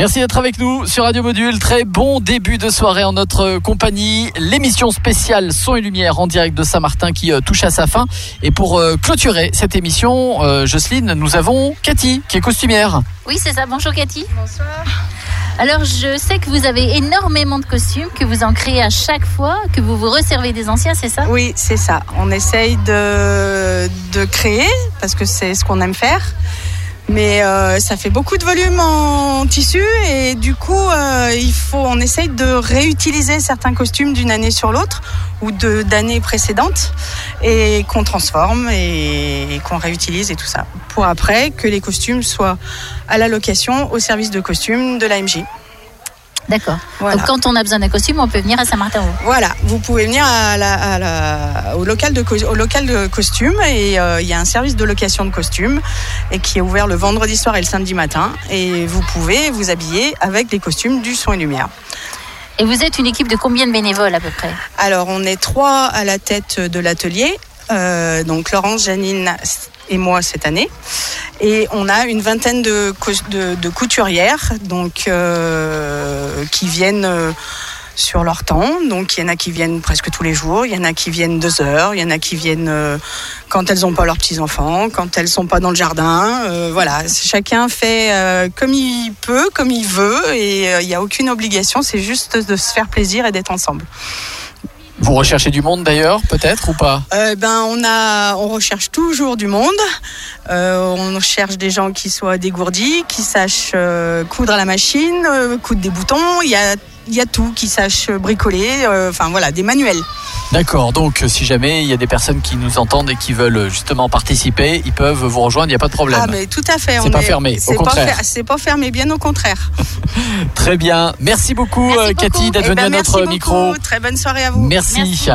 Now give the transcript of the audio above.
Merci d'être avec nous sur Radio Module. Très bon début de soirée en notre compagnie. L'émission spéciale Son et Lumière en direct de Saint-Martin qui euh, touche à sa fin. Et pour euh, clôturer cette émission, euh, Jocelyne, nous avons Cathy qui est costumière. Oui, c'est ça. Bonjour Cathy. Bonsoir. Alors, je sais que vous avez énormément de costumes, que vous en créez à chaque fois, que vous vous resservez des anciens, c'est ça? Oui, c'est ça. On essaye de, de créer, parce que c'est ce qu'on aime faire. Mais euh, ça fait beaucoup de volume en tissu et du coup, euh, il faut, on essaye de réutiliser certains costumes d'une année sur l'autre ou de d'années précédentes et qu'on transforme et, et qu'on réutilise et tout ça pour après que les costumes soient à la location au service de costumes de l'AMJ. D'accord. Voilà. Donc, quand on a besoin d'un costume, on peut venir à Saint-Martin-Haut. Voilà, vous pouvez venir à la, à la- au, local de, au local de costumes et euh, il y a un service de location de costumes et qui est ouvert le vendredi soir et le samedi matin et vous pouvez vous habiller avec les costumes du son et lumière. Et vous êtes une équipe de combien de bénévoles à peu près? Alors on est trois à la tête de l'atelier, euh, donc Laurence, Janine et moi cette année. Et on a une vingtaine de, couturières donc, euh, qui viennent euh, sur leur temps. Donc il y en a qui viennent presque tous les jours, il y en a qui viennent deux heures, il y en a qui viennent euh, quand elles n'ont pas leurs petits-enfants, quand elles sont pas dans le jardin. Voilà, chacun fait comme il peut, comme il veut et il n'y a aucune obligation, c'est juste de se faire plaisir et d'être ensemble. Vous recherchez du monde d'ailleurs, peut-être ou pas? Euh, ben on a, on recherche toujours du monde. Euh, on cherche des gens qui soient dégourdis, qui sachent euh, coudre à la machine, coudre des boutons. Il y a, tout, qui sachent bricoler. Enfin voilà, des manuels. D'accord, donc euh, si jamais il y a des personnes qui nous entendent et qui veulent euh, justement participer, ils peuvent vous rejoindre, il n'y a pas de problème. Ah mais tout à fait. C'est pas est- fermé, au contraire. C'est pas fermé, bien au contraire. Très bien, merci beaucoup Merci euh. Cathy d'être Eh venue ben, à merci notre beaucoup. micro. Très bonne soirée à vous. merci. Merci.